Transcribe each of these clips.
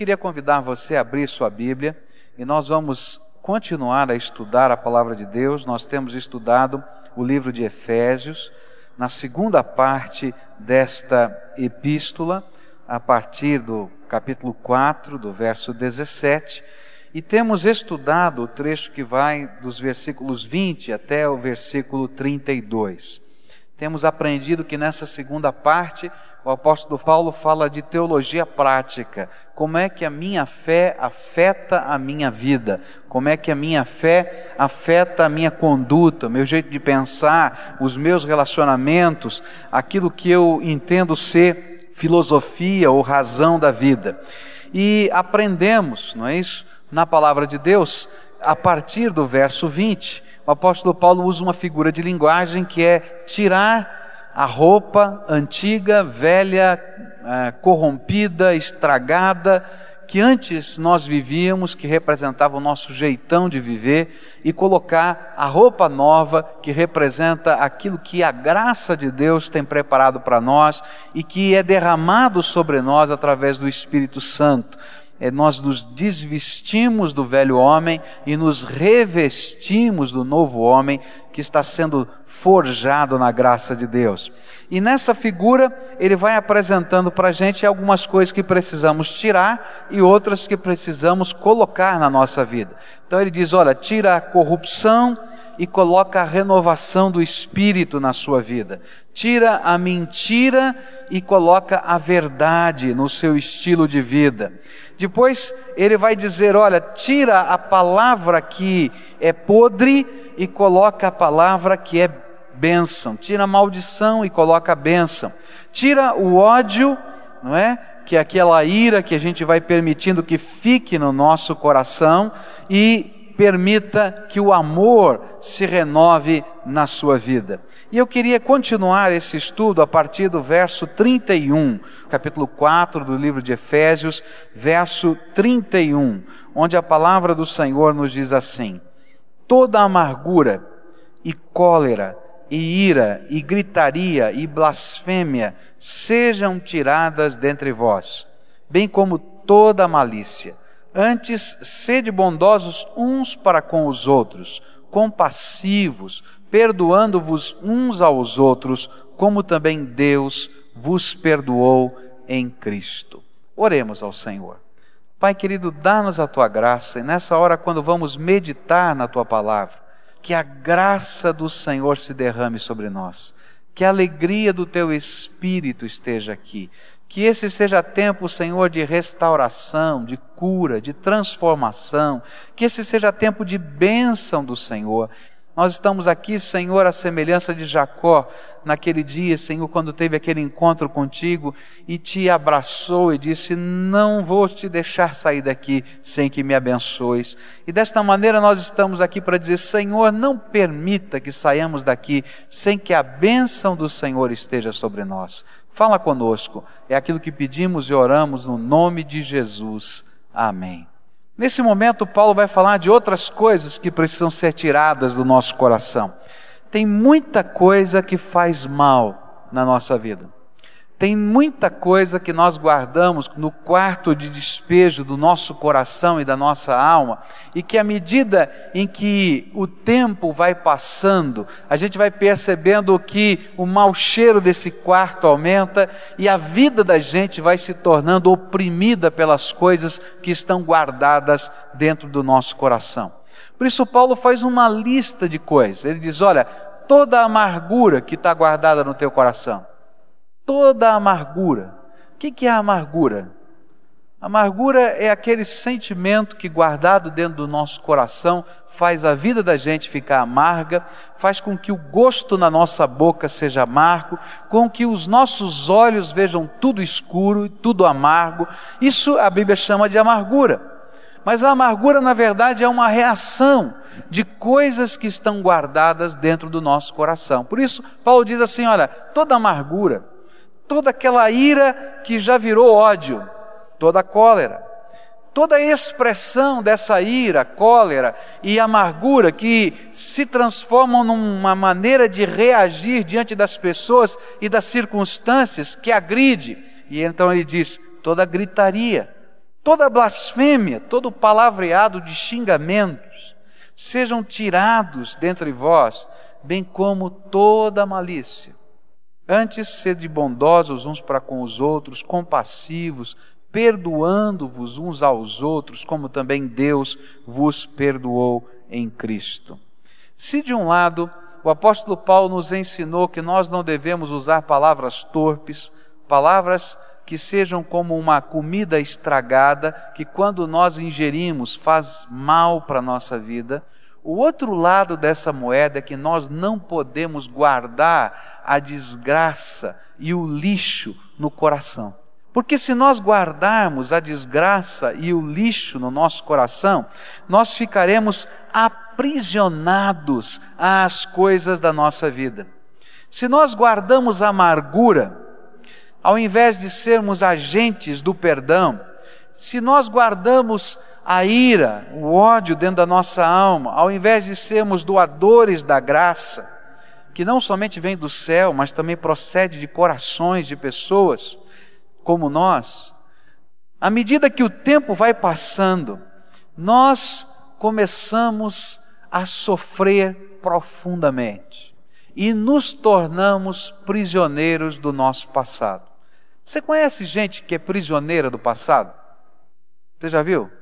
Queria convidar você a abrir sua Bíblia e nós vamos continuar a estudar a palavra de Deus. Nós temos estudado o livro de Efésios, na segunda parte desta epístola, a partir do capítulo 4, do verso 17, e temos estudado o trecho que vai dos versículos 20 até o versículo 32 temos aprendido que nessa segunda parte o apóstolo Paulo fala de teologia prática. Como é que a minha fé afeta a minha vida? Como é que a minha fé afeta a minha conduta, meu jeito de pensar, os meus relacionamentos, aquilo que eu entendo ser filosofia ou razão da vida. E aprendemos, não é isso? Na palavra de Deus, a partir do verso 20, o apóstolo Paulo usa uma figura de linguagem que é tirar a roupa antiga, velha, é, corrompida, estragada, que antes nós vivíamos, que representava o nosso jeitão de viver, e colocar a roupa nova, que representa aquilo que a graça de Deus tem preparado para nós e que é derramado sobre nós através do Espírito Santo nós nos desvestimos do velho homem e nos revestimos do novo homem que está sendo forjado na graça de Deus. E nessa figura, ele vai apresentando para a gente algumas coisas que precisamos tirar e outras que precisamos colocar na nossa vida. Então ele diz: olha, tira a corrupção e coloca a renovação do espírito na sua vida. Tira a mentira e coloca a verdade no seu estilo de vida. Depois ele vai dizer: olha, tira a palavra que é podre e coloca a palavra que é bênção. Tira a maldição e coloca a bênção. Tira o ódio, não é? Que é aquela ira que a gente vai permitindo que fique no nosso coração e permita que o amor se renove na sua vida. E eu queria continuar esse estudo a partir do verso 31, capítulo 4 do livro de Efésios, verso 31, onde a palavra do Senhor nos diz assim: Toda amargura e cólera e ira e gritaria e blasfêmia sejam tiradas dentre vós, bem como toda malícia Antes, sede bondosos uns para com os outros, compassivos, perdoando-vos uns aos outros, como também Deus vos perdoou em Cristo. Oremos ao Senhor. Pai querido, dá-nos a tua graça e nessa hora, quando vamos meditar na tua palavra, que a graça do Senhor se derrame sobre nós, que a alegria do teu Espírito esteja aqui, que esse seja tempo, Senhor, de restauração, de cura, de transformação. Que esse seja tempo de bênção do Senhor. Nós estamos aqui, Senhor, à semelhança de Jacó, naquele dia, Senhor, quando teve aquele encontro contigo e te abraçou e disse: Não vou te deixar sair daqui sem que me abençoes. E desta maneira nós estamos aqui para dizer: Senhor, não permita que saiamos daqui sem que a bênção do Senhor esteja sobre nós. Fala conosco. É aquilo que pedimos e oramos no nome de Jesus. Amém. Nesse momento, Paulo vai falar de outras coisas que precisam ser tiradas do nosso coração. Tem muita coisa que faz mal na nossa vida. Tem muita coisa que nós guardamos no quarto de despejo do nosso coração e da nossa alma, e que à medida em que o tempo vai passando, a gente vai percebendo que o mau cheiro desse quarto aumenta e a vida da gente vai se tornando oprimida pelas coisas que estão guardadas dentro do nosso coração. Por isso, Paulo faz uma lista de coisas. Ele diz: olha, toda a amargura que está guardada no teu coração toda a amargura. O que é a amargura? Amargura é aquele sentimento que, guardado dentro do nosso coração, faz a vida da gente ficar amarga, faz com que o gosto na nossa boca seja amargo, com que os nossos olhos vejam tudo escuro, tudo amargo. Isso a Bíblia chama de amargura. Mas a amargura, na verdade, é uma reação de coisas que estão guardadas dentro do nosso coração. Por isso, Paulo diz assim: olha, toda amargura, toda aquela ira que já virou ódio, toda cólera, toda a expressão dessa ira, cólera e amargura que se transformam numa maneira de reagir diante das pessoas e das circunstâncias que agride. E então ele diz: toda gritaria, toda blasfêmia, todo palavreado de xingamentos, sejam tirados dentre vós, bem como toda malícia. Antes, sede bondosos uns para com os outros, compassivos, perdoando-vos uns aos outros, como também Deus vos perdoou em Cristo. Se de um lado o apóstolo Paulo nos ensinou que nós não devemos usar palavras torpes, palavras que sejam como uma comida estragada, que quando nós ingerimos faz mal para a nossa vida. O outro lado dessa moeda é que nós não podemos guardar a desgraça e o lixo no coração. Porque se nós guardarmos a desgraça e o lixo no nosso coração, nós ficaremos aprisionados às coisas da nossa vida. Se nós guardamos a amargura, ao invés de sermos agentes do perdão, se nós guardamos a ira, o ódio dentro da nossa alma, ao invés de sermos doadores da graça, que não somente vem do céu, mas também procede de corações de pessoas como nós, à medida que o tempo vai passando, nós começamos a sofrer profundamente e nos tornamos prisioneiros do nosso passado. Você conhece gente que é prisioneira do passado? Você já viu?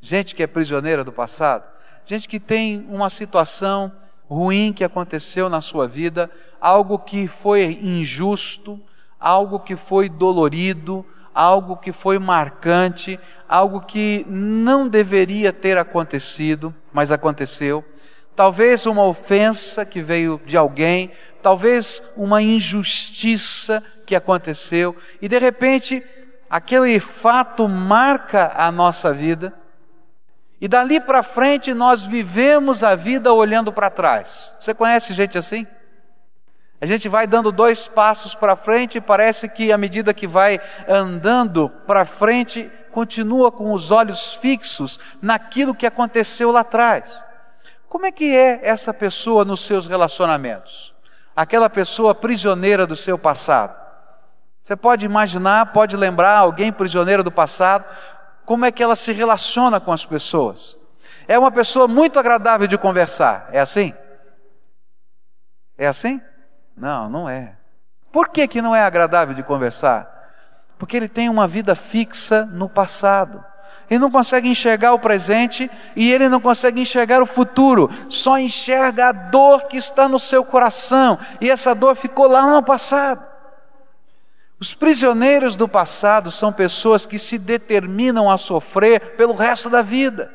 Gente que é prisioneira do passado? Gente que tem uma situação ruim que aconteceu na sua vida, algo que foi injusto, algo que foi dolorido, algo que foi marcante, algo que não deveria ter acontecido, mas aconteceu talvez uma ofensa que veio de alguém, talvez uma injustiça que aconteceu, e de repente aquele fato marca a nossa vida, e dali para frente nós vivemos a vida olhando para trás. Você conhece gente assim? A gente vai dando dois passos para frente e parece que à medida que vai andando para frente, continua com os olhos fixos naquilo que aconteceu lá atrás. Como é que é essa pessoa nos seus relacionamentos? Aquela pessoa prisioneira do seu passado. Você pode imaginar, pode lembrar alguém prisioneira do passado, como é que ela se relaciona com as pessoas. É uma pessoa muito agradável de conversar, é assim? É assim? Não, não é. Por que, que não é agradável de conversar? Porque ele tem uma vida fixa no passado. Ele não consegue enxergar o presente e ele não consegue enxergar o futuro, só enxerga a dor que está no seu coração, e essa dor ficou lá no passado. Os prisioneiros do passado são pessoas que se determinam a sofrer pelo resto da vida.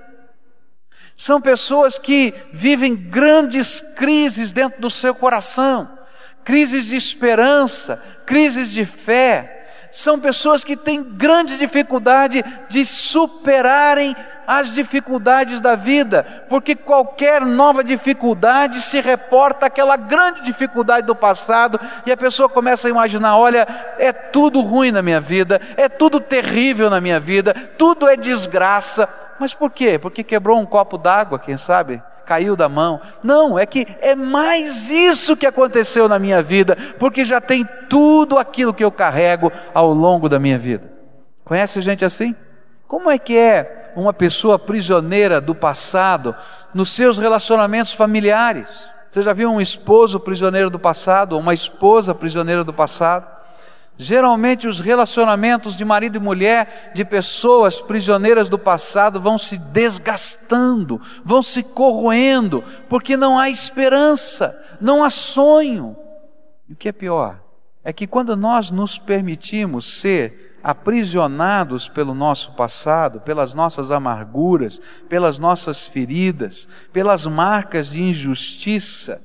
São pessoas que vivem grandes crises dentro do seu coração, crises de esperança, crises de fé, são pessoas que têm grande dificuldade de superarem as dificuldades da vida, porque qualquer nova dificuldade se reporta àquela grande dificuldade do passado e a pessoa começa a imaginar: olha, é tudo ruim na minha vida, é tudo terrível na minha vida, tudo é desgraça. Mas por quê? Porque quebrou um copo d'água, quem sabe? caiu da mão. Não, é que é mais isso que aconteceu na minha vida, porque já tem tudo aquilo que eu carrego ao longo da minha vida. Conhece gente assim? Como é que é uma pessoa prisioneira do passado nos seus relacionamentos familiares? Você já viu um esposo prisioneiro do passado, ou uma esposa prisioneira do passado? Geralmente, os relacionamentos de marido e mulher, de pessoas prisioneiras do passado, vão se desgastando, vão se corroendo, porque não há esperança, não há sonho. E o que é pior é que quando nós nos permitimos ser aprisionados pelo nosso passado, pelas nossas amarguras, pelas nossas feridas, pelas marcas de injustiça,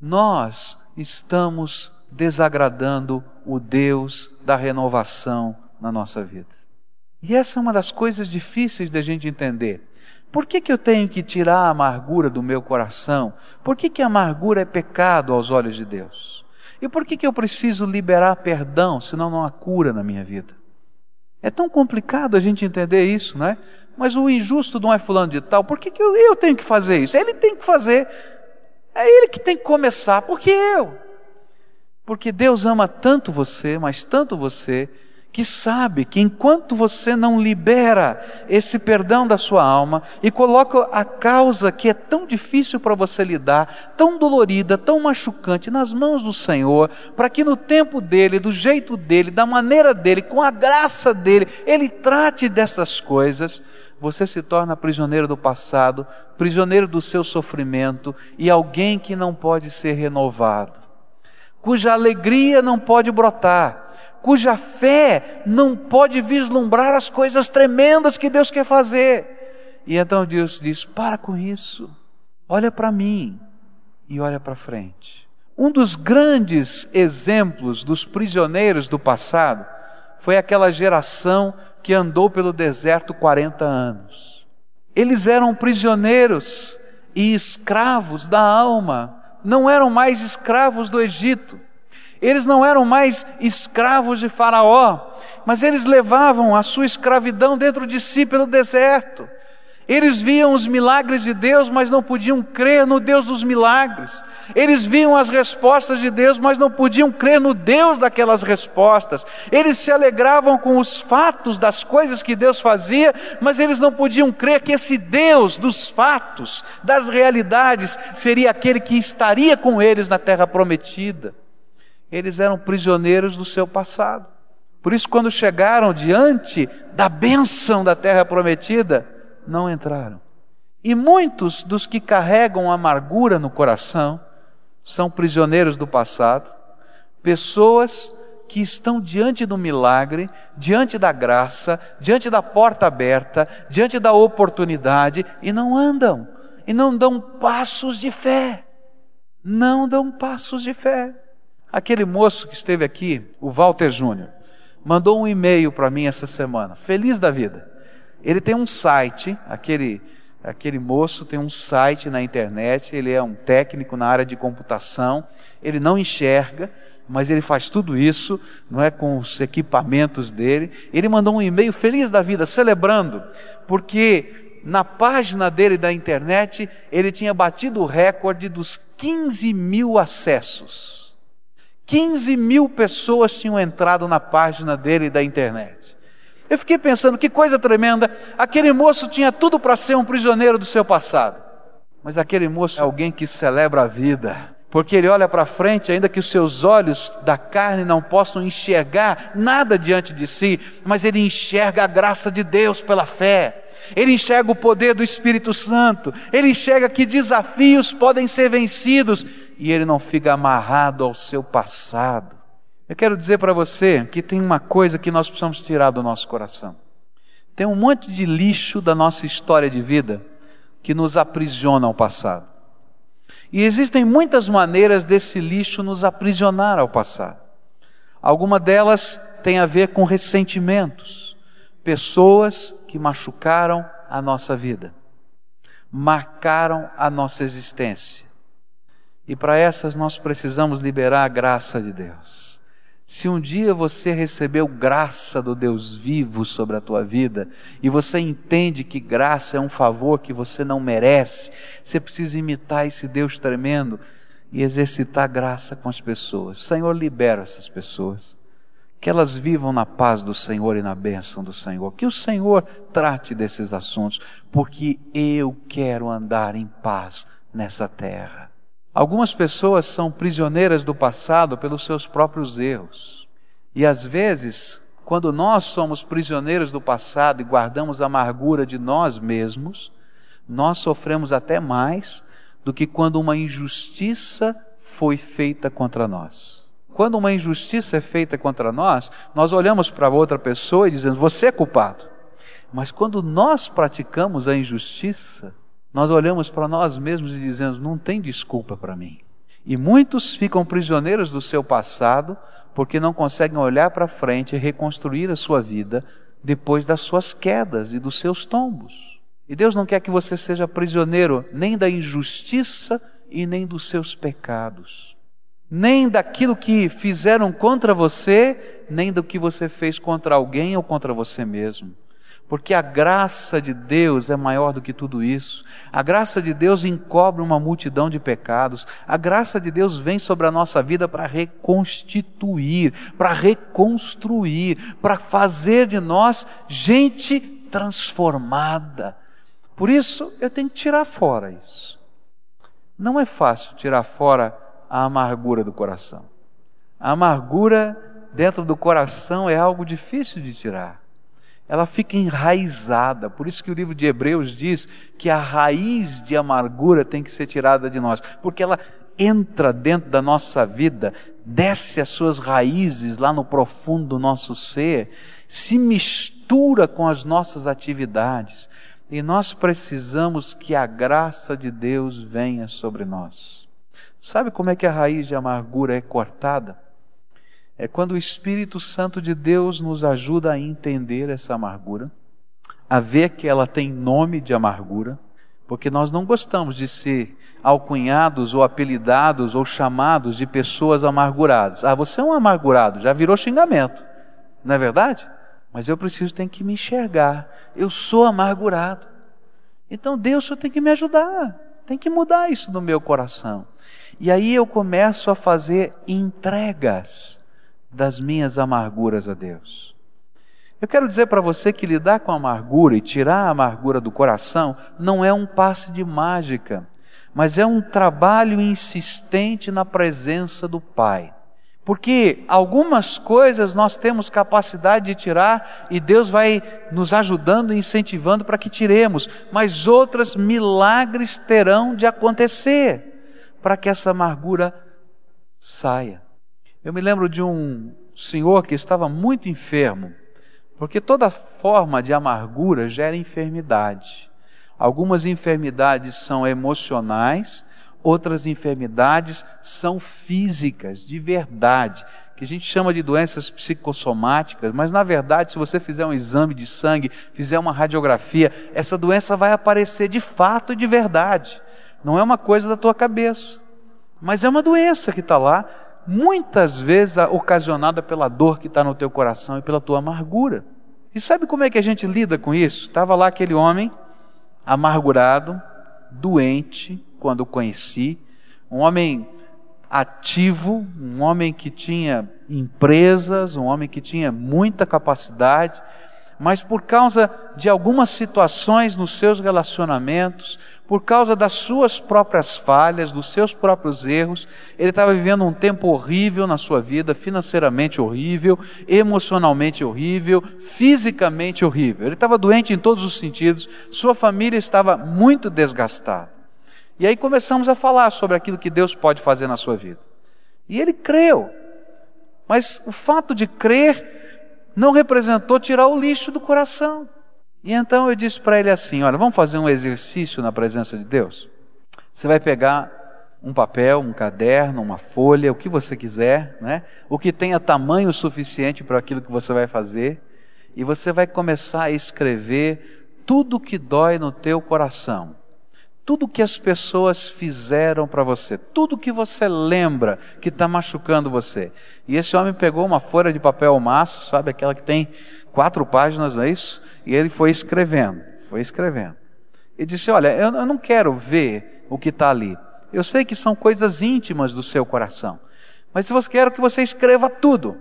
nós estamos desagradando o Deus da renovação na nossa vida. E essa é uma das coisas difíceis da gente entender. Por que, que eu tenho que tirar a amargura do meu coração? Por que, que a amargura é pecado aos olhos de Deus? E por que, que eu preciso liberar perdão, senão não há cura na minha vida? É tão complicado a gente entender isso, não é? Mas o injusto não é fulano de tal, por que, que eu, eu tenho que fazer isso? Ele tem que fazer. É ele que tem que começar, porque eu. Porque Deus ama tanto você, mas tanto você, que sabe que enquanto você não libera esse perdão da sua alma e coloca a causa que é tão difícil para você lidar, tão dolorida, tão machucante nas mãos do Senhor, para que no tempo dele, do jeito dele, da maneira dele, com a graça dele, ele trate dessas coisas, você se torna prisioneiro do passado, prisioneiro do seu sofrimento e alguém que não pode ser renovado, cuja alegria não pode brotar cuja fé não pode vislumbrar as coisas tremendas que Deus quer fazer. E então Deus diz: para com isso, olha para mim e olha para frente. Um dos grandes exemplos dos prisioneiros do passado foi aquela geração que andou pelo deserto 40 anos. Eles eram prisioneiros e escravos da alma, não eram mais escravos do Egito eles não eram mais escravos de Faraó, mas eles levavam a sua escravidão dentro de si pelo deserto. Eles viam os milagres de Deus, mas não podiam crer no Deus dos milagres. Eles viam as respostas de Deus, mas não podiam crer no Deus daquelas respostas. Eles se alegravam com os fatos das coisas que Deus fazia, mas eles não podiam crer que esse Deus dos fatos, das realidades, seria aquele que estaria com eles na terra prometida eles eram prisioneiros do seu passado. Por isso, quando chegaram diante da bênção da terra prometida, não entraram. E muitos dos que carregam amargura no coração são prisioneiros do passado, pessoas que estão diante do milagre, diante da graça, diante da porta aberta, diante da oportunidade e não andam, e não dão passos de fé. Não dão passos de fé. Aquele moço que esteve aqui, o Walter Júnior, mandou um e-mail para mim essa semana, feliz da vida. Ele tem um site, aquele, aquele moço tem um site na internet, ele é um técnico na área de computação, ele não enxerga, mas ele faz tudo isso, não é com os equipamentos dele. Ele mandou um e-mail feliz da vida, celebrando, porque na página dele da internet ele tinha batido o recorde dos 15 mil acessos. 15 mil pessoas tinham entrado na página dele da internet. Eu fiquei pensando, que coisa tremenda, aquele moço tinha tudo para ser um prisioneiro do seu passado. Mas aquele moço é alguém que celebra a vida, porque ele olha para frente, ainda que os seus olhos da carne não possam enxergar nada diante de si, mas ele enxerga a graça de Deus pela fé, ele enxerga o poder do Espírito Santo, ele enxerga que desafios podem ser vencidos e ele não fica amarrado ao seu passado. Eu quero dizer para você que tem uma coisa que nós precisamos tirar do nosso coração. Tem um monte de lixo da nossa história de vida que nos aprisiona ao passado. E existem muitas maneiras desse lixo nos aprisionar ao passado. Alguma delas tem a ver com ressentimentos, pessoas que machucaram a nossa vida, marcaram a nossa existência. E para essas nós precisamos liberar a graça de Deus. Se um dia você recebeu graça do Deus vivo sobre a tua vida e você entende que graça é um favor que você não merece, você precisa imitar esse Deus tremendo e exercitar graça com as pessoas. Senhor, libera essas pessoas. Que elas vivam na paz do Senhor e na bênção do Senhor. Que o Senhor trate desses assuntos, porque eu quero andar em paz nessa terra. Algumas pessoas são prisioneiras do passado pelos seus próprios erros. E às vezes, quando nós somos prisioneiros do passado e guardamos a amargura de nós mesmos, nós sofremos até mais do que quando uma injustiça foi feita contra nós. Quando uma injustiça é feita contra nós, nós olhamos para outra pessoa e dizemos: Você é culpado. Mas quando nós praticamos a injustiça, nós olhamos para nós mesmos e dizemos: não tem desculpa para mim. E muitos ficam prisioneiros do seu passado porque não conseguem olhar para frente e reconstruir a sua vida depois das suas quedas e dos seus tombos. E Deus não quer que você seja prisioneiro nem da injustiça e nem dos seus pecados, nem daquilo que fizeram contra você, nem do que você fez contra alguém ou contra você mesmo. Porque a graça de Deus é maior do que tudo isso. A graça de Deus encobre uma multidão de pecados. A graça de Deus vem sobre a nossa vida para reconstituir, para reconstruir, para fazer de nós gente transformada. Por isso, eu tenho que tirar fora isso. Não é fácil tirar fora a amargura do coração. A amargura dentro do coração é algo difícil de tirar ela fica enraizada. Por isso que o livro de Hebreus diz que a raiz de amargura tem que ser tirada de nós, porque ela entra dentro da nossa vida, desce as suas raízes lá no profundo do nosso ser, se mistura com as nossas atividades. E nós precisamos que a graça de Deus venha sobre nós. Sabe como é que a raiz de amargura é cortada? É quando o Espírito Santo de Deus nos ajuda a entender essa amargura, a ver que ela tem nome de amargura, porque nós não gostamos de ser alcunhados ou apelidados ou chamados de pessoas amarguradas. Ah, você é um amargurado, já virou xingamento, não é verdade? Mas eu preciso ter que me enxergar. Eu sou amargurado. Então Deus só tem que me ajudar, tem que mudar isso no meu coração. E aí eu começo a fazer entregas das minhas amarguras a Deus. Eu quero dizer para você que lidar com a amargura e tirar a amargura do coração não é um passe de mágica, mas é um trabalho insistente na presença do Pai. Porque algumas coisas nós temos capacidade de tirar e Deus vai nos ajudando e incentivando para que tiremos, mas outras milagres terão de acontecer para que essa amargura saia. Eu me lembro de um senhor que estava muito enfermo, porque toda forma de amargura gera enfermidade. Algumas enfermidades são emocionais, outras enfermidades são físicas, de verdade, que a gente chama de doenças psicossomáticas, mas na verdade, se você fizer um exame de sangue, fizer uma radiografia, essa doença vai aparecer de fato e de verdade. Não é uma coisa da tua cabeça, mas é uma doença que está lá muitas vezes ocasionada pela dor que está no teu coração e pela tua amargura. E sabe como é que a gente lida com isso? Estava lá aquele homem, amargurado, doente, quando o conheci, um homem ativo, um homem que tinha empresas, um homem que tinha muita capacidade, mas por causa de algumas situações nos seus relacionamentos, por causa das suas próprias falhas, dos seus próprios erros, ele estava vivendo um tempo horrível na sua vida, financeiramente horrível, emocionalmente horrível, fisicamente horrível. Ele estava doente em todos os sentidos, sua família estava muito desgastada. E aí começamos a falar sobre aquilo que Deus pode fazer na sua vida. E ele creu. Mas o fato de crer não representou tirar o lixo do coração. E então eu disse para ele assim: Olha, vamos fazer um exercício na presença de Deus? Você vai pegar um papel, um caderno, uma folha, o que você quiser, né? o que tenha tamanho suficiente para aquilo que você vai fazer, e você vai começar a escrever tudo que dói no teu coração, tudo que as pessoas fizeram para você, tudo que você lembra que está machucando você. E esse homem pegou uma folha de papel maço, sabe aquela que tem quatro páginas, não é isso? E ele foi escrevendo, foi escrevendo. E disse: Olha, eu, eu não quero ver o que está ali. Eu sei que são coisas íntimas do seu coração, mas se você quer que você escreva tudo.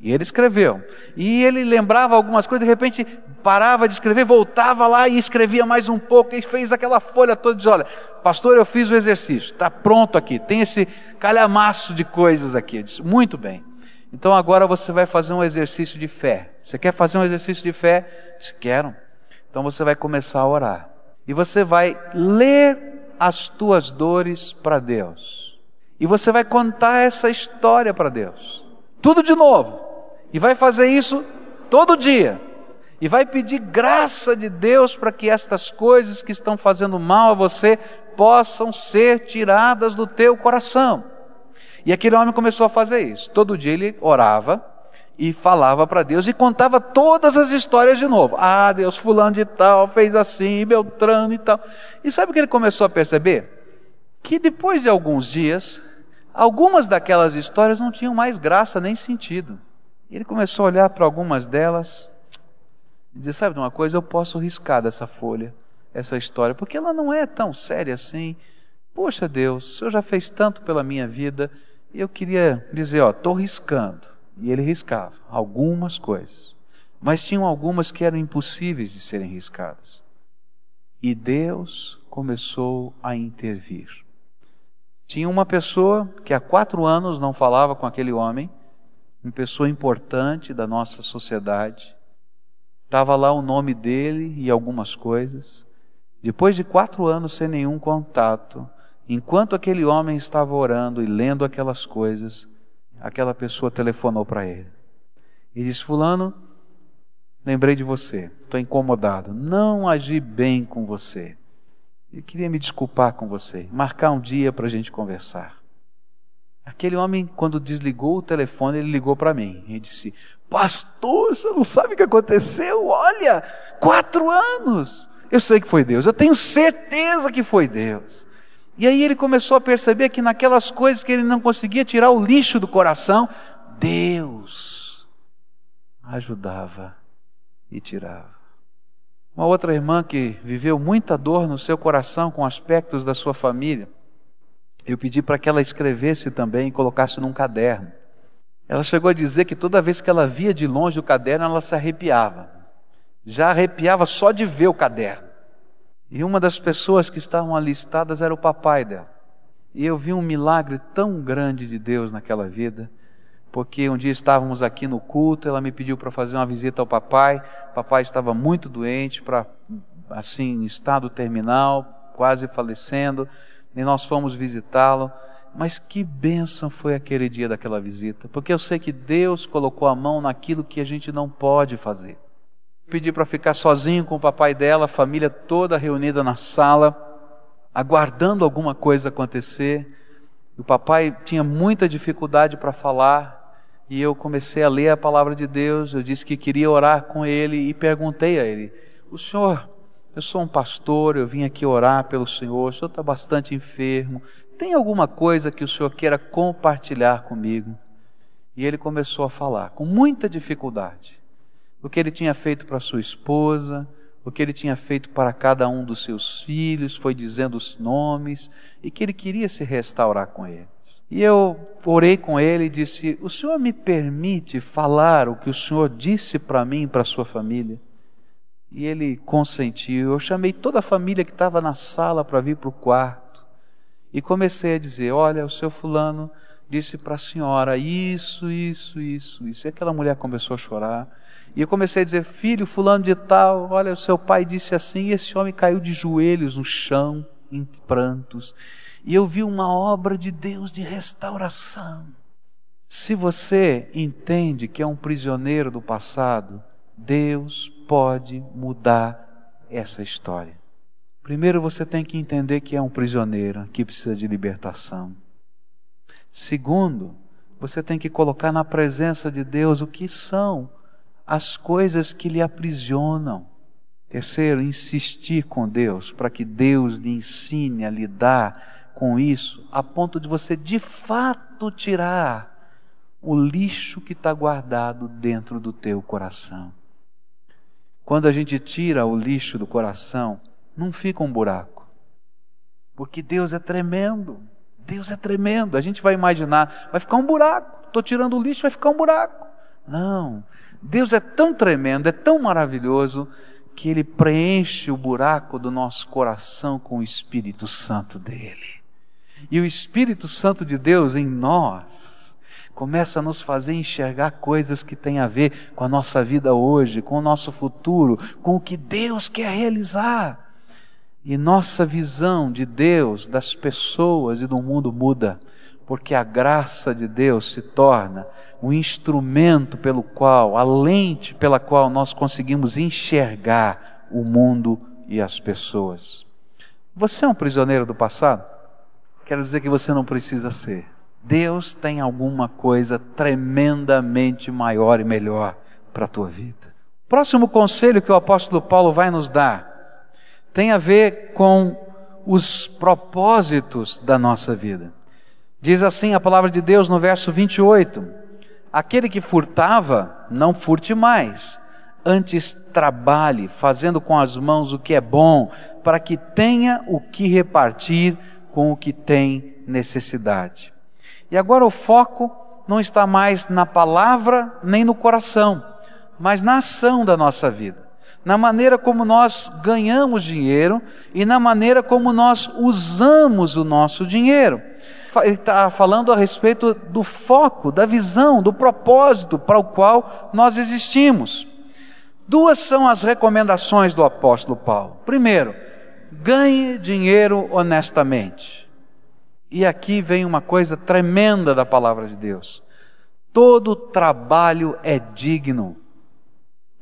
E ele escreveu. E ele lembrava algumas coisas, de repente parava de escrever, voltava lá e escrevia mais um pouco, e fez aquela folha toda e diz: Olha, pastor, eu fiz o exercício, está pronto aqui, tem esse calhamaço de coisas aqui. Eu disse: Muito bem. Então agora você vai fazer um exercício de fé. Você quer fazer um exercício de fé? Se quero. Então você vai começar a orar. E você vai ler as tuas dores para Deus. E você vai contar essa história para Deus. Tudo de novo. E vai fazer isso todo dia. E vai pedir graça de Deus para que estas coisas que estão fazendo mal a você possam ser tiradas do teu coração. E aquele homem começou a fazer isso. Todo dia ele orava e falava para Deus e contava todas as histórias de novo. Ah, Deus, fulano de tal fez assim, Beltrano e tal. E sabe o que ele começou a perceber? Que depois de alguns dias, algumas daquelas histórias não tinham mais graça nem sentido. Ele começou a olhar para algumas delas. E dizer, sabe de uma coisa, eu posso riscar dessa folha, essa história, porque ela não é tão séria assim. Poxa Deus, o Senhor já fez tanto pela minha vida, e eu queria dizer, ó, estou riscando. E ele riscava algumas coisas. Mas tinham algumas que eram impossíveis de serem riscadas. E Deus começou a intervir. Tinha uma pessoa que há quatro anos não falava com aquele homem, uma pessoa importante da nossa sociedade. Estava lá o nome dele e algumas coisas. Depois de quatro anos sem nenhum contato, enquanto aquele homem estava orando e lendo aquelas coisas, aquela pessoa telefonou para ele e disse: Fulano, lembrei de você, estou incomodado, não agi bem com você. Eu queria me desculpar com você, marcar um dia para a gente conversar. Aquele homem, quando desligou o telefone, ele ligou para mim e disse: Pastor, você não sabe o que aconteceu? Olha, quatro anos. Eu sei que foi Deus, eu tenho certeza que foi Deus. E aí ele começou a perceber que naquelas coisas que ele não conseguia tirar o lixo do coração, Deus ajudava e tirava. Uma outra irmã que viveu muita dor no seu coração com aspectos da sua família, eu pedi para que ela escrevesse também e colocasse num caderno. Ela chegou a dizer que toda vez que ela via de longe o caderno, ela se arrepiava. Já arrepiava só de ver o caderno. E uma das pessoas que estavam alistadas era o papai dela. E eu vi um milagre tão grande de Deus naquela vida, porque um dia estávamos aqui no culto, ela me pediu para fazer uma visita ao papai. O papai estava muito doente, para assim, em estado terminal, quase falecendo, e nós fomos visitá-lo. Mas que bênção foi aquele dia daquela visita, porque eu sei que Deus colocou a mão naquilo que a gente não pode fazer pedi para ficar sozinho com o papai dela, a família toda reunida na sala, aguardando alguma coisa acontecer. O papai tinha muita dificuldade para falar e eu comecei a ler a palavra de Deus. Eu disse que queria orar com ele e perguntei a ele: O senhor, eu sou um pastor, eu vim aqui orar pelo senhor, o senhor está bastante enfermo. Tem alguma coisa que o senhor queira compartilhar comigo? E ele começou a falar com muita dificuldade o que ele tinha feito para sua esposa, o que ele tinha feito para cada um dos seus filhos, foi dizendo os nomes e que ele queria se restaurar com eles. E eu orei com ele e disse: O senhor me permite falar o que o senhor disse para mim e para sua família? E ele consentiu. Eu chamei toda a família que estava na sala para vir para o quarto e comecei a dizer: Olha, o seu Fulano disse para a senhora isso, isso, isso, isso. E aquela mulher começou a chorar. E eu comecei a dizer: Filho, fulano de tal, olha, o seu pai disse assim. E esse homem caiu de joelhos no chão, em prantos. E eu vi uma obra de Deus de restauração. Se você entende que é um prisioneiro do passado, Deus pode mudar essa história. Primeiro você tem que entender que é um prisioneiro que precisa de libertação. Segundo, você tem que colocar na presença de Deus o que são as coisas que lhe aprisionam. Terceiro, insistir com Deus para que Deus lhe ensine a lidar com isso, a ponto de você de fato tirar o lixo que está guardado dentro do teu coração. Quando a gente tira o lixo do coração, não fica um buraco, porque Deus é tremendo. Deus é tremendo. A gente vai imaginar, vai ficar um buraco. Estou tirando o lixo, vai ficar um buraco. Não. Deus é tão tremendo, é tão maravilhoso, que Ele preenche o buraco do nosso coração com o Espírito Santo dele. E o Espírito Santo de Deus em nós começa a nos fazer enxergar coisas que têm a ver com a nossa vida hoje, com o nosso futuro, com o que Deus quer realizar. E nossa visão de Deus, das pessoas e do mundo muda, porque a graça de Deus se torna o instrumento pelo qual, a lente pela qual nós conseguimos enxergar o mundo e as pessoas. Você é um prisioneiro do passado? Quero dizer que você não precisa ser. Deus tem alguma coisa tremendamente maior e melhor para a tua vida. Próximo conselho que o apóstolo Paulo vai nos dar tem a ver com os propósitos da nossa vida. Diz assim a palavra de Deus no verso 28: Aquele que furtava, não furte mais, Antes trabalhe, fazendo com as mãos o que é bom, para que tenha o que repartir com o que tem necessidade. E agora o foco não está mais na palavra nem no coração, mas na ação da nossa vida, na maneira como nós ganhamos dinheiro e na maneira como nós usamos o nosso dinheiro. Ele está falando a respeito do foco, da visão, do propósito para o qual nós existimos. Duas são as recomendações do apóstolo Paulo. Primeiro, ganhe dinheiro honestamente. E aqui vem uma coisa tremenda da palavra de Deus. Todo trabalho é digno.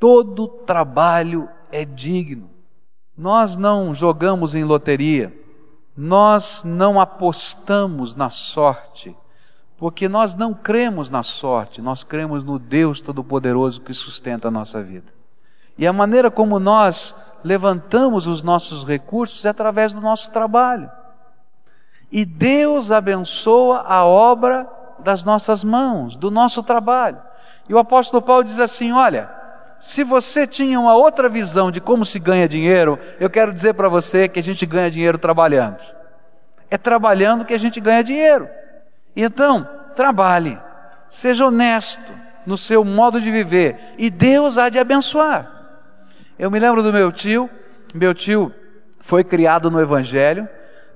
Todo trabalho é digno. Nós não jogamos em loteria. Nós não apostamos na sorte. Porque nós não cremos na sorte, nós cremos no Deus Todo-Poderoso que sustenta a nossa vida. E a maneira como nós levantamos os nossos recursos é através do nosso trabalho. E Deus abençoa a obra das nossas mãos, do nosso trabalho. E o apóstolo Paulo diz assim: olha, se você tinha uma outra visão de como se ganha dinheiro, eu quero dizer para você que a gente ganha dinheiro trabalhando. É trabalhando que a gente ganha dinheiro. Então, trabalhe, seja honesto no seu modo de viver, e Deus há de abençoar. Eu me lembro do meu tio, meu tio foi criado no Evangelho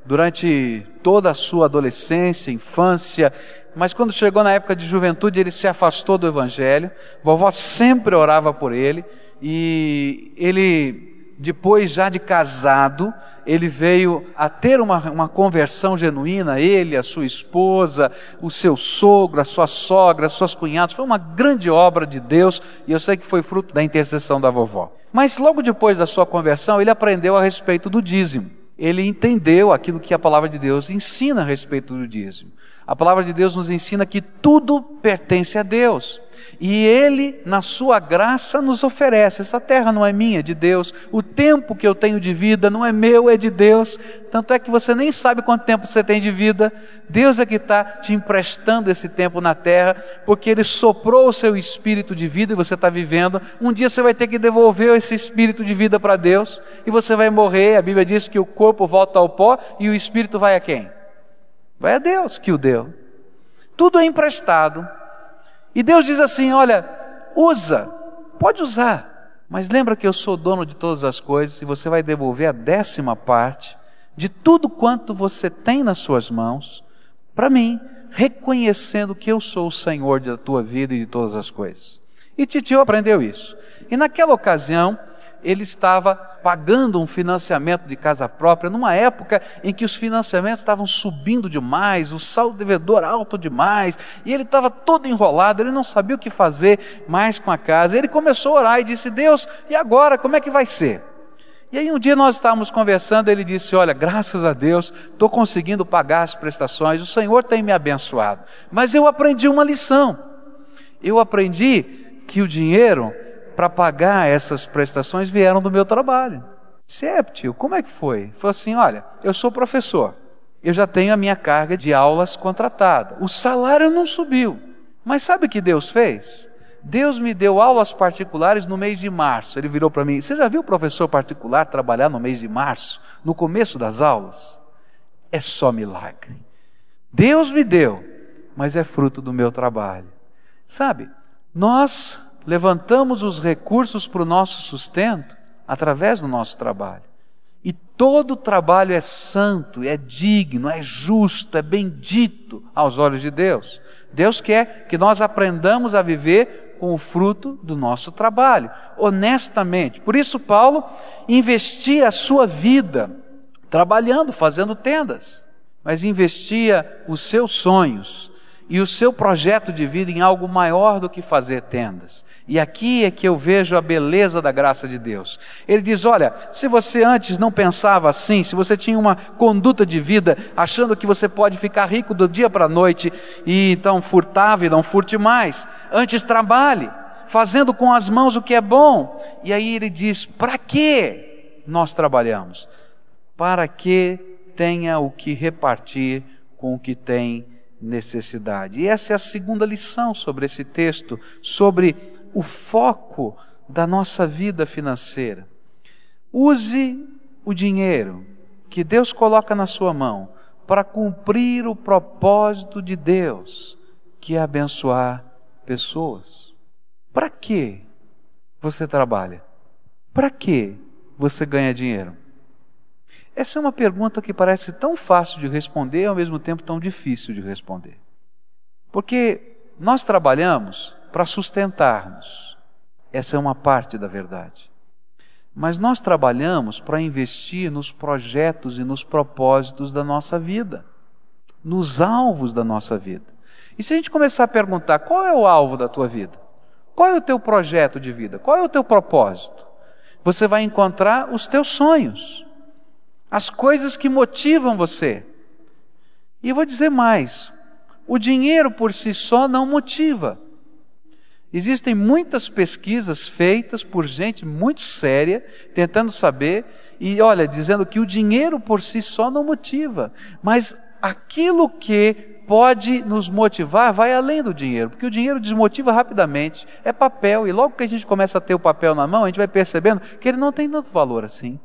durante toda a sua adolescência, infância, mas quando chegou na época de juventude ele se afastou do Evangelho. Vovó sempre orava por ele e ele depois já de casado, ele veio a ter uma, uma conversão genuína, ele, a sua esposa, o seu sogro, a sua sogra, as suas cunhadas, foi uma grande obra de Deus, e eu sei que foi fruto da intercessão da vovó. Mas logo depois da sua conversão, ele aprendeu a respeito do dízimo. Ele entendeu aquilo que a palavra de Deus ensina a respeito do dízimo. A palavra de Deus nos ensina que tudo pertence a Deus. E Ele, na Sua graça, nos oferece. Essa terra não é minha, é de Deus. O tempo que eu tenho de vida não é meu, é de Deus. Tanto é que você nem sabe quanto tempo você tem de vida. Deus é que está te emprestando esse tempo na terra, porque Ele soprou o seu espírito de vida e você está vivendo. Um dia você vai ter que devolver esse espírito de vida para Deus e você vai morrer. A Bíblia diz que o corpo volta ao pó e o espírito vai a quem? Vai a Deus que o deu. Tudo é emprestado. E Deus diz assim: olha, usa, pode usar, mas lembra que eu sou dono de todas as coisas e você vai devolver a décima parte de tudo quanto você tem nas suas mãos para mim, reconhecendo que eu sou o Senhor da tua vida e de todas as coisas. E Titio aprendeu isso. E naquela ocasião, ele estava pagando um financiamento de casa própria, numa época em que os financiamentos estavam subindo demais, o saldo devedor alto demais, e ele estava todo enrolado, ele não sabia o que fazer mais com a casa. Ele começou a orar e disse: Deus, e agora, como é que vai ser? E aí um dia nós estávamos conversando, ele disse: Olha, graças a Deus, estou conseguindo pagar as prestações, o Senhor tem me abençoado. Mas eu aprendi uma lição. Eu aprendi que o dinheiro para pagar essas prestações vieram do meu trabalho. Disse, como é que foi? Foi assim, olha, eu sou professor, eu já tenho a minha carga de aulas contratada, o salário não subiu. Mas sabe o que Deus fez? Deus me deu aulas particulares no mês de março. Ele virou para mim: Você já viu professor particular trabalhar no mês de março, no começo das aulas? É só milagre. Deus me deu, mas é fruto do meu trabalho. Sabe, nós levantamos os recursos para o nosso sustento através do nosso trabalho. E todo trabalho é santo, é digno, é justo, é bendito aos olhos de Deus. Deus quer que nós aprendamos a viver com o fruto do nosso trabalho, honestamente. Por isso, Paulo investia a sua vida trabalhando, fazendo tendas, mas investia os seus sonhos e o seu projeto de vida em algo maior do que fazer tendas. E aqui é que eu vejo a beleza da graça de Deus. Ele diz: Olha, se você antes não pensava assim, se você tinha uma conduta de vida achando que você pode ficar rico do dia para a noite e então furtava e não furte mais, antes trabalhe, fazendo com as mãos o que é bom. E aí ele diz: Para que nós trabalhamos? Para que tenha o que repartir com o que tem necessidade. E essa é a segunda lição sobre esse texto, sobre o foco da nossa vida financeira. Use o dinheiro que Deus coloca na sua mão para cumprir o propósito de Deus, que é abençoar pessoas. Para que você trabalha? Para que você ganha dinheiro? Essa é uma pergunta que parece tão fácil de responder e ao mesmo tempo tão difícil de responder. Porque nós trabalhamos para sustentarmos. Essa é uma parte da verdade. Mas nós trabalhamos para investir nos projetos e nos propósitos da nossa vida, nos alvos da nossa vida. E se a gente começar a perguntar qual é o alvo da tua vida? Qual é o teu projeto de vida? Qual é o teu propósito? Você vai encontrar os teus sonhos, as coisas que motivam você. E eu vou dizer mais: o dinheiro por si só não motiva. Existem muitas pesquisas feitas por gente muito séria, tentando saber, e olha, dizendo que o dinheiro por si só não motiva, mas aquilo que pode nos motivar vai além do dinheiro, porque o dinheiro desmotiva rapidamente, é papel, e logo que a gente começa a ter o papel na mão, a gente vai percebendo que ele não tem tanto valor assim.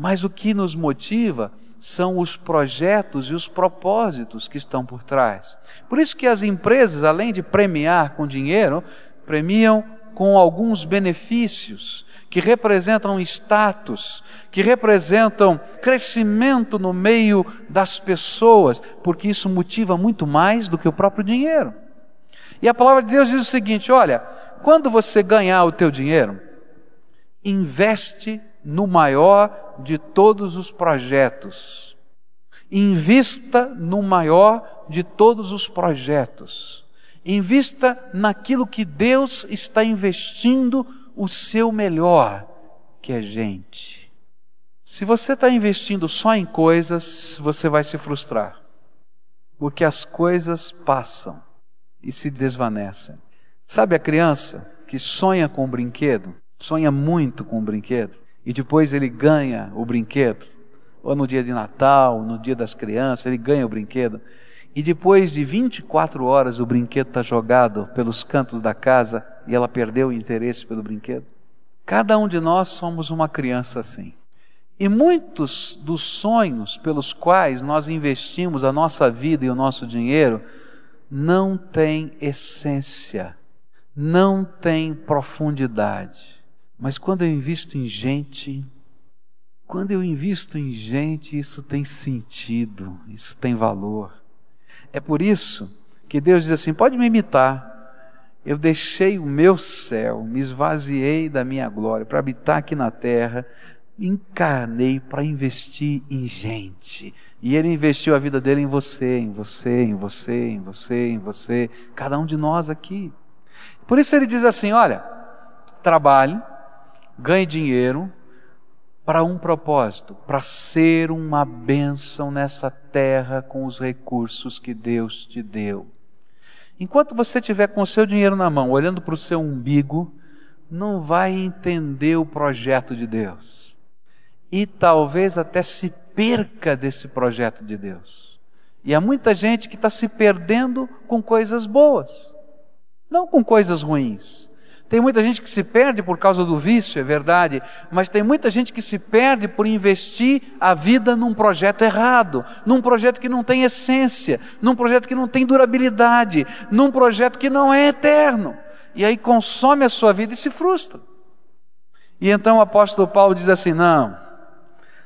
Mas o que nos motiva são os projetos e os propósitos que estão por trás. Por isso que as empresas, além de premiar com dinheiro, premiam com alguns benefícios que representam status, que representam crescimento no meio das pessoas, porque isso motiva muito mais do que o próprio dinheiro. E a palavra de Deus diz o seguinte: olha, quando você ganhar o teu dinheiro, investe no maior de todos os projetos. Invista no maior de todos os projetos. Invista naquilo que Deus está investindo o seu melhor, que é gente. Se você está investindo só em coisas, você vai se frustrar, porque as coisas passam e se desvanecem. Sabe a criança que sonha com o brinquedo, sonha muito com o brinquedo, e depois ele ganha o brinquedo, ou no dia de Natal, no dia das crianças, ele ganha o brinquedo, e depois de 24 horas o brinquedo está jogado pelos cantos da casa e ela perdeu o interesse pelo brinquedo? Cada um de nós somos uma criança assim. E muitos dos sonhos pelos quais nós investimos a nossa vida e o nosso dinheiro não têm essência, não têm profundidade. Mas quando eu invisto em gente, quando eu invisto em gente, isso tem sentido, isso tem valor. É por isso que Deus diz assim: pode me imitar. Eu deixei o meu céu, me esvaziei da minha glória para habitar aqui na terra, encarnei para investir em gente. E Ele investiu a vida dele em você, em você, em você, em você, em você, cada um de nós aqui. Por isso Ele diz assim: olha, trabalhe, ganhe dinheiro, para um propósito, para ser uma bênção nessa terra com os recursos que Deus te deu. Enquanto você estiver com o seu dinheiro na mão, olhando para o seu umbigo, não vai entender o projeto de Deus. E talvez até se perca desse projeto de Deus. E há muita gente que está se perdendo com coisas boas, não com coisas ruins. Tem muita gente que se perde por causa do vício, é verdade, mas tem muita gente que se perde por investir a vida num projeto errado, num projeto que não tem essência, num projeto que não tem durabilidade, num projeto que não é eterno. E aí consome a sua vida e se frustra. E então o apóstolo Paulo diz assim: não,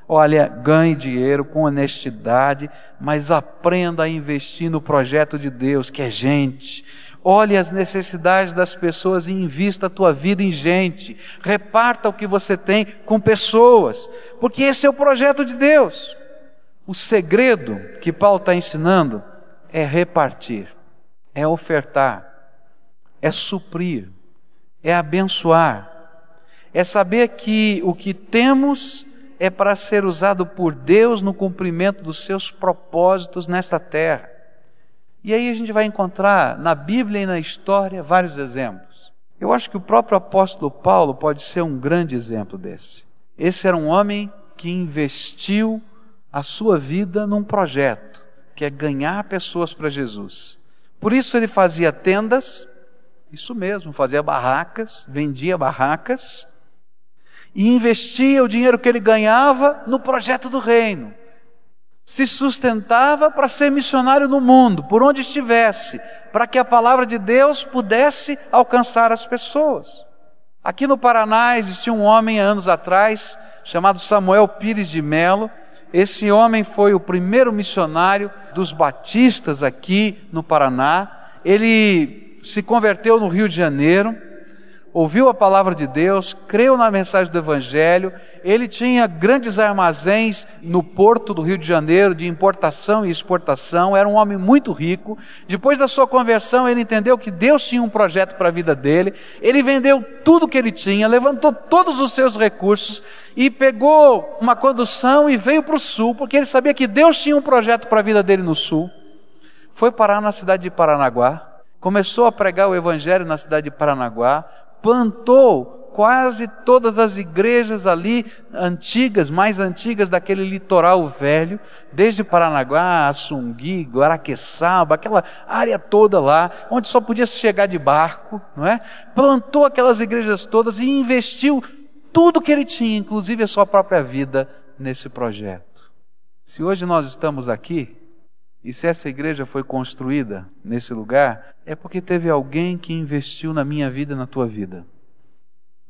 olha, ganhe dinheiro com honestidade, mas aprenda a investir no projeto de Deus, que é gente Olhe as necessidades das pessoas e invista a tua vida em gente. Reparta o que você tem com pessoas, porque esse é o projeto de Deus. O segredo que Paulo está ensinando é repartir, é ofertar, é suprir, é abençoar, é saber que o que temos é para ser usado por Deus no cumprimento dos seus propósitos nesta terra. E aí a gente vai encontrar na Bíblia e na história vários exemplos. Eu acho que o próprio apóstolo Paulo pode ser um grande exemplo desse. Esse era um homem que investiu a sua vida num projeto, que é ganhar pessoas para Jesus. Por isso ele fazia tendas, Isso mesmo, fazia barracas, vendia barracas e investia o dinheiro que ele ganhava no projeto do reino. Se sustentava para ser missionário no mundo, por onde estivesse, para que a palavra de Deus pudesse alcançar as pessoas. Aqui no Paraná existia um homem anos atrás chamado Samuel Pires de Melo. Esse homem foi o primeiro missionário dos batistas aqui no Paraná. Ele se converteu no Rio de Janeiro ouviu a palavra de Deus, creu na mensagem do Evangelho, ele tinha grandes armazéns no porto do Rio de Janeiro de importação e exportação, era um homem muito rico. Depois da sua conversão, ele entendeu que Deus tinha um projeto para a vida dele, ele vendeu tudo que ele tinha, levantou todos os seus recursos e pegou uma condução e veio para o sul, porque ele sabia que Deus tinha um projeto para a vida dele no sul. Foi parar na cidade de Paranaguá, começou a pregar o Evangelho na cidade de Paranaguá, plantou quase todas as igrejas ali antigas, mais antigas daquele litoral velho, desde Paranaguá, Assungui, Guaraqueçaba, aquela área toda lá, onde só podia se chegar de barco, não é? Plantou aquelas igrejas todas e investiu tudo que ele tinha, inclusive a sua própria vida, nesse projeto. Se hoje nós estamos aqui, e se essa igreja foi construída nesse lugar, é porque teve alguém que investiu na minha vida e na tua vida.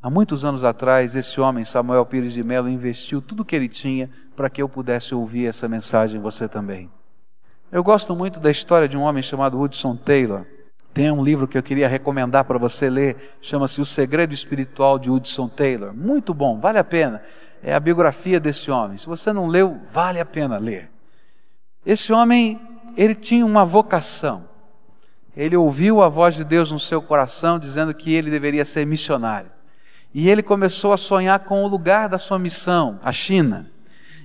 Há muitos anos atrás, esse homem, Samuel Pires de Mello, investiu tudo o que ele tinha para que eu pudesse ouvir essa mensagem, você também. Eu gosto muito da história de um homem chamado Hudson Taylor. Tem um livro que eu queria recomendar para você ler, chama-se O Segredo Espiritual de Hudson Taylor. Muito bom, vale a pena. É a biografia desse homem. Se você não leu, vale a pena ler. Esse homem, ele tinha uma vocação. Ele ouviu a voz de Deus no seu coração dizendo que ele deveria ser missionário. E ele começou a sonhar com o lugar da sua missão, a China.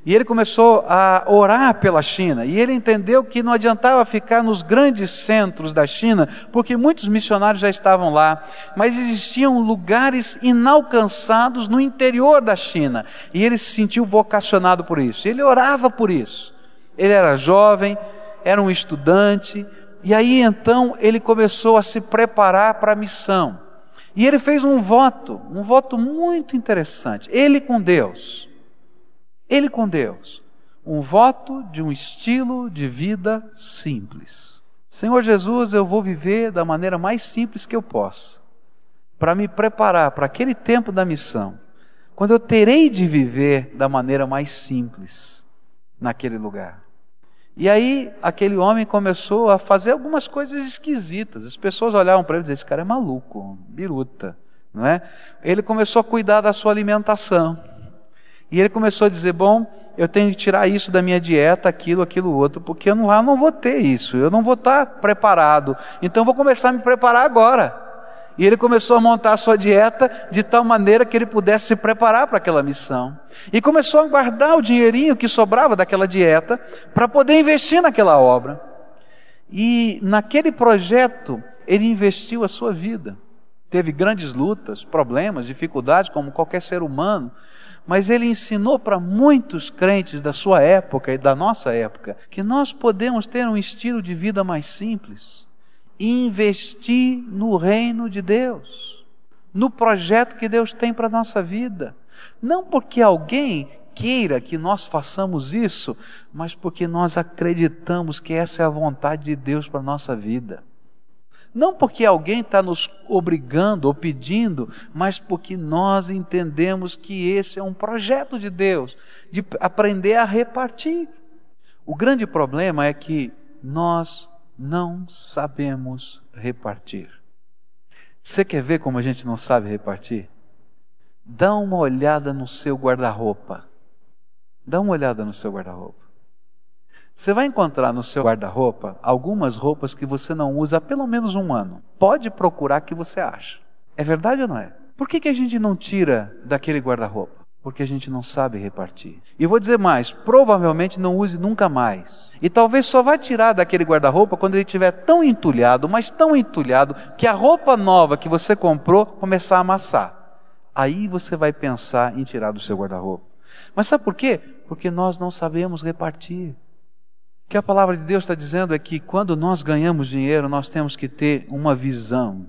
E ele começou a orar pela China. E ele entendeu que não adiantava ficar nos grandes centros da China, porque muitos missionários já estavam lá. Mas existiam lugares inalcançados no interior da China. E ele se sentiu vocacionado por isso. Ele orava por isso. Ele era jovem, era um estudante, e aí então ele começou a se preparar para a missão. E ele fez um voto, um voto muito interessante. Ele com Deus. Ele com Deus. Um voto de um estilo de vida simples. Senhor Jesus, eu vou viver da maneira mais simples que eu possa, para me preparar para aquele tempo da missão, quando eu terei de viver da maneira mais simples naquele lugar. E aí aquele homem começou a fazer algumas coisas esquisitas. As pessoas olhavam para ele e diziam: esse cara é maluco, biruta, não é? Ele começou a cuidar da sua alimentação. E ele começou a dizer: bom, eu tenho que tirar isso da minha dieta, aquilo, aquilo outro, porque eu não, lá não vou ter isso, eu não vou estar preparado. Então vou começar a me preparar agora. E ele começou a montar a sua dieta de tal maneira que ele pudesse se preparar para aquela missão. E começou a guardar o dinheirinho que sobrava daquela dieta para poder investir naquela obra. E naquele projeto ele investiu a sua vida. Teve grandes lutas, problemas, dificuldades, como qualquer ser humano, mas ele ensinou para muitos crentes da sua época e da nossa época que nós podemos ter um estilo de vida mais simples investir no reino de Deus, no projeto que Deus tem para a nossa vida. Não porque alguém queira que nós façamos isso, mas porque nós acreditamos que essa é a vontade de Deus para a nossa vida. Não porque alguém está nos obrigando ou pedindo, mas porque nós entendemos que esse é um projeto de Deus, de aprender a repartir. O grande problema é que nós não sabemos repartir. Você quer ver como a gente não sabe repartir? Dá uma olhada no seu guarda-roupa. Dá uma olhada no seu guarda-roupa. Você vai encontrar no seu guarda-roupa algumas roupas que você não usa há pelo menos um ano. Pode procurar que você acha. É verdade ou não é? Por que, que a gente não tira daquele guarda-roupa? Porque a gente não sabe repartir. E vou dizer mais: provavelmente não use nunca mais. E talvez só vá tirar daquele guarda-roupa quando ele estiver tão entulhado, mas tão entulhado, que a roupa nova que você comprou começar a amassar. Aí você vai pensar em tirar do seu guarda-roupa. Mas sabe por quê? Porque nós não sabemos repartir. O que a palavra de Deus está dizendo é que quando nós ganhamos dinheiro, nós temos que ter uma visão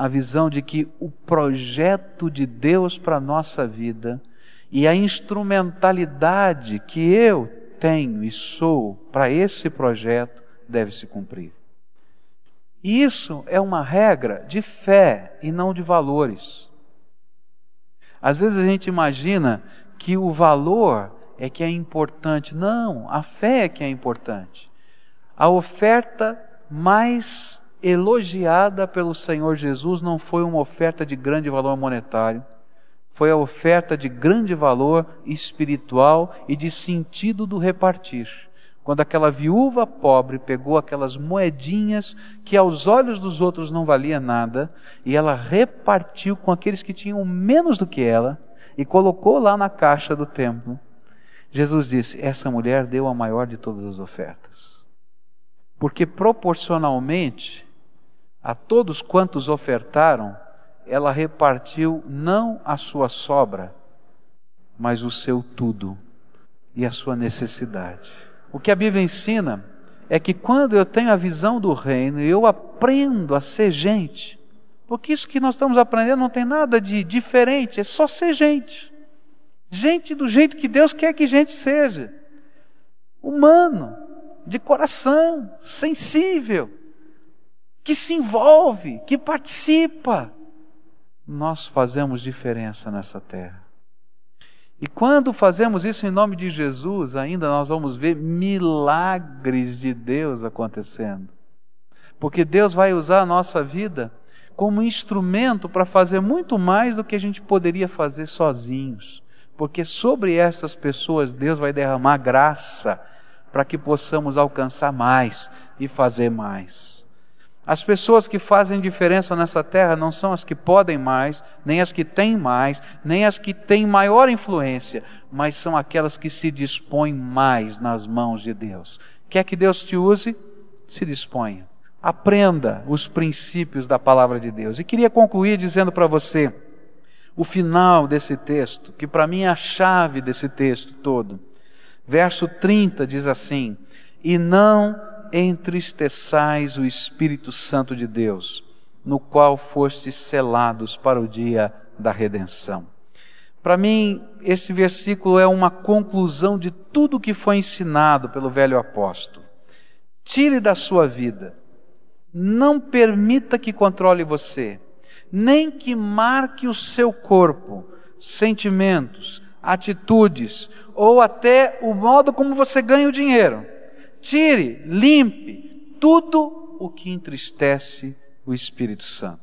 a visão de que o projeto de Deus para a nossa vida e a instrumentalidade que eu tenho e sou para esse projeto deve se cumprir. E isso é uma regra de fé e não de valores. Às vezes a gente imagina que o valor é que é importante. Não, a fé é que é importante. A oferta mais elogiada pelo Senhor Jesus não foi uma oferta de grande valor monetário, foi a oferta de grande valor espiritual e de sentido do repartir. Quando aquela viúva pobre pegou aquelas moedinhas que aos olhos dos outros não valia nada, e ela repartiu com aqueles que tinham menos do que ela e colocou lá na caixa do templo. Jesus disse: Essa mulher deu a maior de todas as ofertas. Porque proporcionalmente a todos quantos ofertaram, ela repartiu não a sua sobra, mas o seu tudo e a sua necessidade. O que a Bíblia ensina é que quando eu tenho a visão do reino, eu aprendo a ser gente. Porque isso que nós estamos aprendendo não tem nada de diferente, é só ser gente. Gente do jeito que Deus quer que gente seja. Humano, de coração, sensível, que se envolve, que participa. Nós fazemos diferença nessa terra. E quando fazemos isso em nome de Jesus, ainda nós vamos ver milagres de Deus acontecendo. Porque Deus vai usar a nossa vida como instrumento para fazer muito mais do que a gente poderia fazer sozinhos. Porque sobre essas pessoas Deus vai derramar graça para que possamos alcançar mais e fazer mais. As pessoas que fazem diferença nessa terra não são as que podem mais, nem as que têm mais, nem as que têm maior influência, mas são aquelas que se dispõem mais nas mãos de Deus. Quer que Deus te use? Se disponha. Aprenda os princípios da palavra de Deus. E queria concluir dizendo para você o final desse texto, que para mim é a chave desse texto todo. Verso 30 diz assim: E não entristeçais o Espírito Santo de Deus, no qual fostes selados para o dia da redenção. Para mim, esse versículo é uma conclusão de tudo o que foi ensinado pelo velho apóstolo. Tire da sua vida, não permita que controle você, nem que marque o seu corpo, sentimentos, atitudes ou até o modo como você ganha o dinheiro tire, limpe tudo o que entristece o Espírito Santo.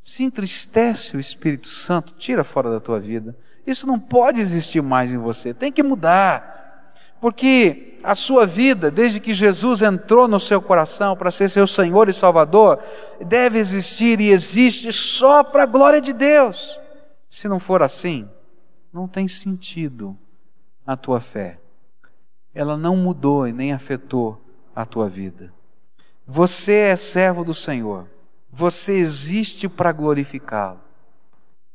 Se entristece o Espírito Santo, tira fora da tua vida. Isso não pode existir mais em você, tem que mudar. Porque a sua vida, desde que Jesus entrou no seu coração para ser seu Senhor e Salvador, deve existir e existe só para a glória de Deus. Se não for assim, não tem sentido a tua fé ela não mudou e nem afetou a tua vida. Você é servo do Senhor. Você existe para glorificá-lo.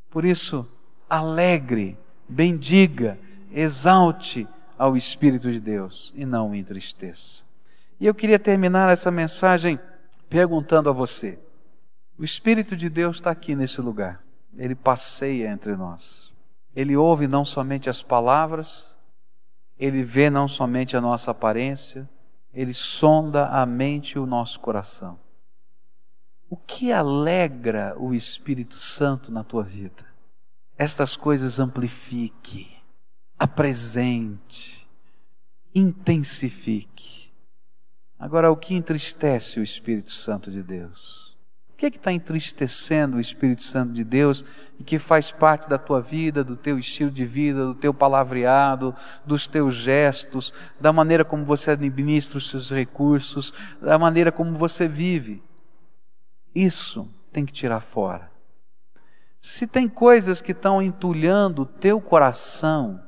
Por isso, alegre, bendiga, exalte ao Espírito de Deus e não entristeça. E eu queria terminar essa mensagem perguntando a você: o Espírito de Deus está aqui nesse lugar, ele passeia entre nós. Ele ouve não somente as palavras, ele vê não somente a nossa aparência, ele sonda a mente e o nosso coração. O que alegra o Espírito Santo na tua vida? Estas coisas amplifique, apresente, intensifique. Agora, o que entristece o Espírito Santo de Deus? Que é que está entristecendo o Espírito Santo de Deus e que faz parte da tua vida, do teu estilo de vida, do teu palavreado, dos teus gestos, da maneira como você administra os seus recursos, da maneira como você vive? Isso tem que tirar fora. Se tem coisas que estão entulhando o teu coração,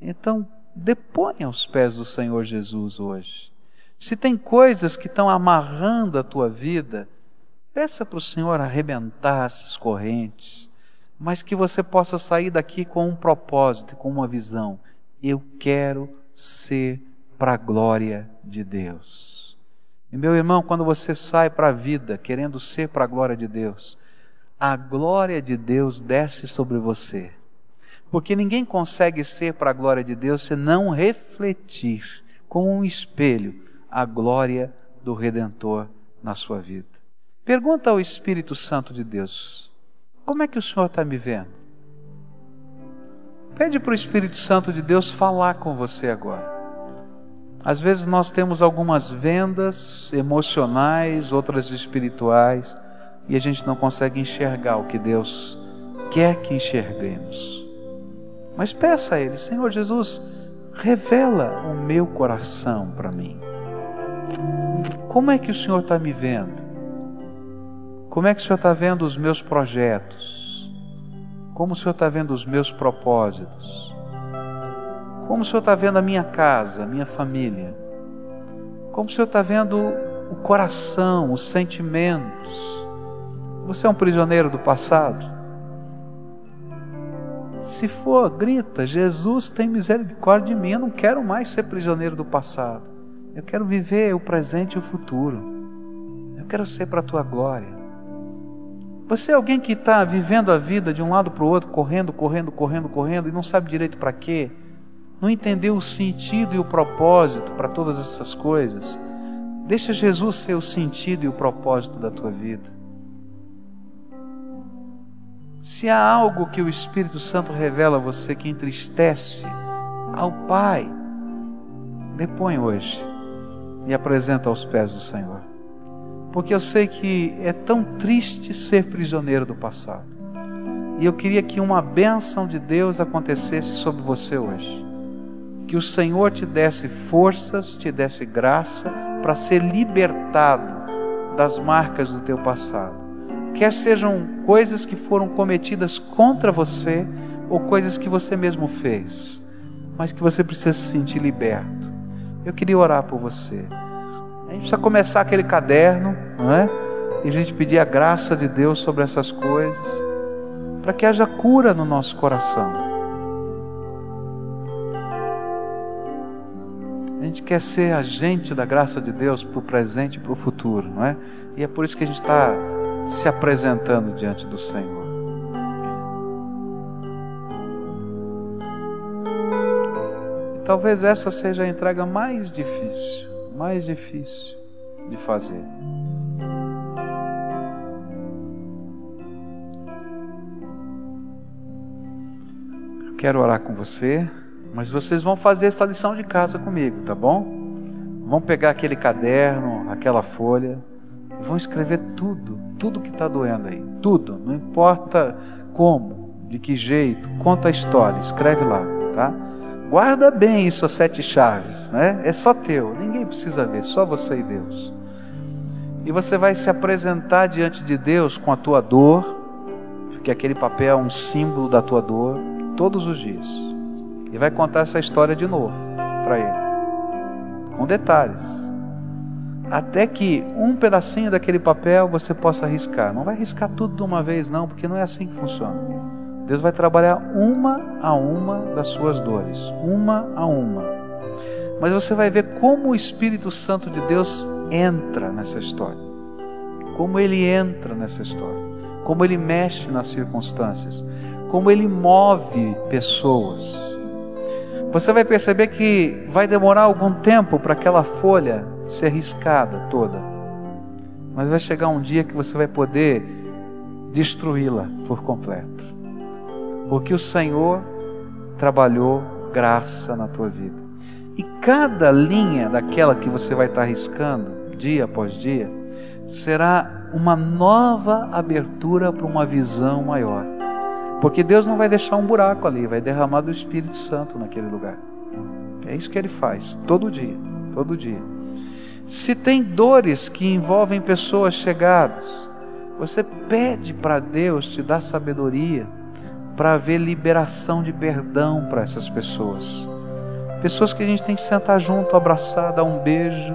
então deponha aos pés do Senhor Jesus hoje. Se tem coisas que estão amarrando a tua vida, Peça para o Senhor arrebentar essas correntes, mas que você possa sair daqui com um propósito, com uma visão. Eu quero ser para a glória de Deus. E meu irmão, quando você sai para a vida querendo ser para a glória de Deus, a glória de Deus desce sobre você. Porque ninguém consegue ser para a glória de Deus se não refletir como um espelho a glória do Redentor na sua vida. Pergunta ao Espírito Santo de Deus: como é que o Senhor está me vendo? Pede para o Espírito Santo de Deus falar com você agora. Às vezes nós temos algumas vendas emocionais, outras espirituais, e a gente não consegue enxergar o que Deus quer que enxerguemos. Mas peça a Ele, Senhor Jesus, revela o meu coração para mim. Como é que o Senhor está me vendo? Como é que o Senhor está vendo os meus projetos? Como o Senhor está vendo os meus propósitos? Como o Senhor está vendo a minha casa, a minha família? Como o Senhor está vendo o coração, os sentimentos? Você é um prisioneiro do passado? Se for, grita: Jesus tem misericórdia de mim. Eu não quero mais ser prisioneiro do passado. Eu quero viver o presente e o futuro. Eu quero ser para a tua glória. Você é alguém que está vivendo a vida de um lado para o outro, correndo, correndo, correndo, correndo e não sabe direito para quê? não entendeu o sentido e o propósito para todas essas coisas, deixa Jesus ser o sentido e o propósito da tua vida. Se há algo que o Espírito Santo revela a você que entristece ao Pai, depõe hoje e apresenta aos pés do Senhor. Porque eu sei que é tão triste ser prisioneiro do passado. E eu queria que uma bênção de Deus acontecesse sobre você hoje que o Senhor te desse forças, te desse graça para ser libertado das marcas do teu passado. Quer sejam coisas que foram cometidas contra você ou coisas que você mesmo fez, mas que você precisa se sentir liberto. Eu queria orar por você. A gente precisa começar aquele caderno, não é? E a gente pedir a graça de Deus sobre essas coisas, para que haja cura no nosso coração. A gente quer ser agente da graça de Deus para o presente e para o futuro, não é? E é por isso que a gente está se apresentando diante do Senhor. Talvez essa seja a entrega mais difícil, mais difícil de fazer. Eu quero orar com você. Mas vocês vão fazer essa lição de casa comigo, tá bom? Vão pegar aquele caderno, aquela folha, e vão escrever tudo, tudo que está doendo aí, tudo, não importa como, de que jeito, conta a história, escreve lá, tá? Guarda bem isso, as sete chaves, né? É só teu, ninguém precisa ver, só você e Deus. E você vai se apresentar diante de Deus com a tua dor, porque aquele papel é um símbolo da tua dor, todos os dias. E vai contar essa história de novo para ele, com detalhes. Até que um pedacinho daquele papel você possa riscar. Não vai riscar tudo de uma vez, não, porque não é assim que funciona. Deus vai trabalhar uma a uma das suas dores, uma a uma. Mas você vai ver como o Espírito Santo de Deus entra nessa história. Como ele entra nessa história. Como ele mexe nas circunstâncias. Como ele move pessoas você vai perceber que vai demorar algum tempo para aquela folha ser riscada toda. Mas vai chegar um dia que você vai poder destruí-la por completo. Porque o Senhor trabalhou graça na tua vida. E cada linha daquela que você vai estar riscando, dia após dia, será uma nova abertura para uma visão maior. Porque Deus não vai deixar um buraco ali, vai derramar do Espírito Santo naquele lugar. É isso que ele faz, todo dia, todo dia. Se tem dores que envolvem pessoas chegadas, você pede para Deus te dar sabedoria para haver liberação de perdão para essas pessoas. Pessoas que a gente tem que sentar junto, abraçar, dar um beijo,